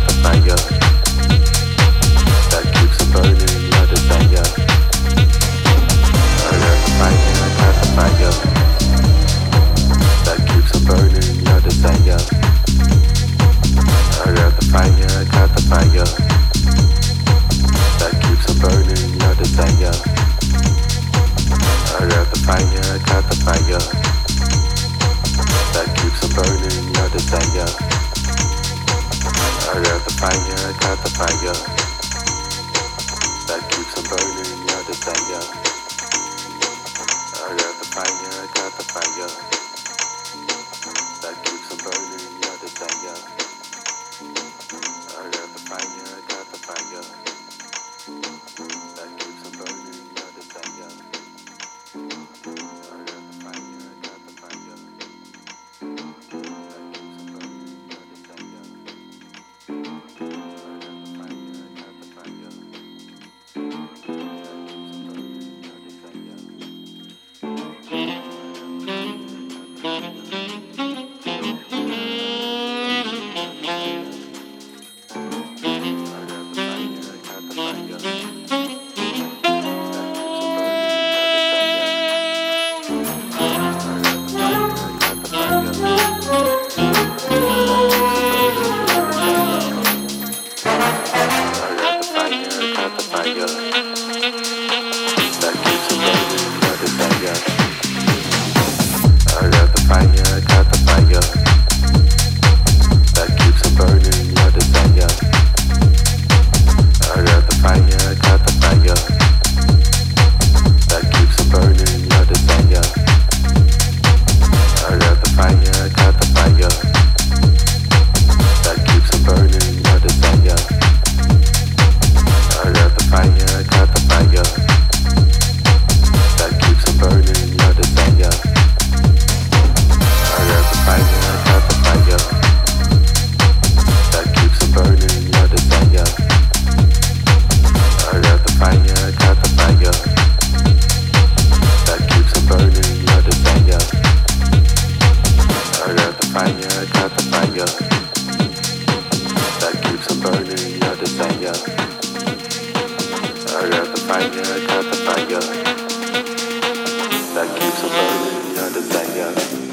out of my yard. fire, got the fire that keeps a burning, got the fire.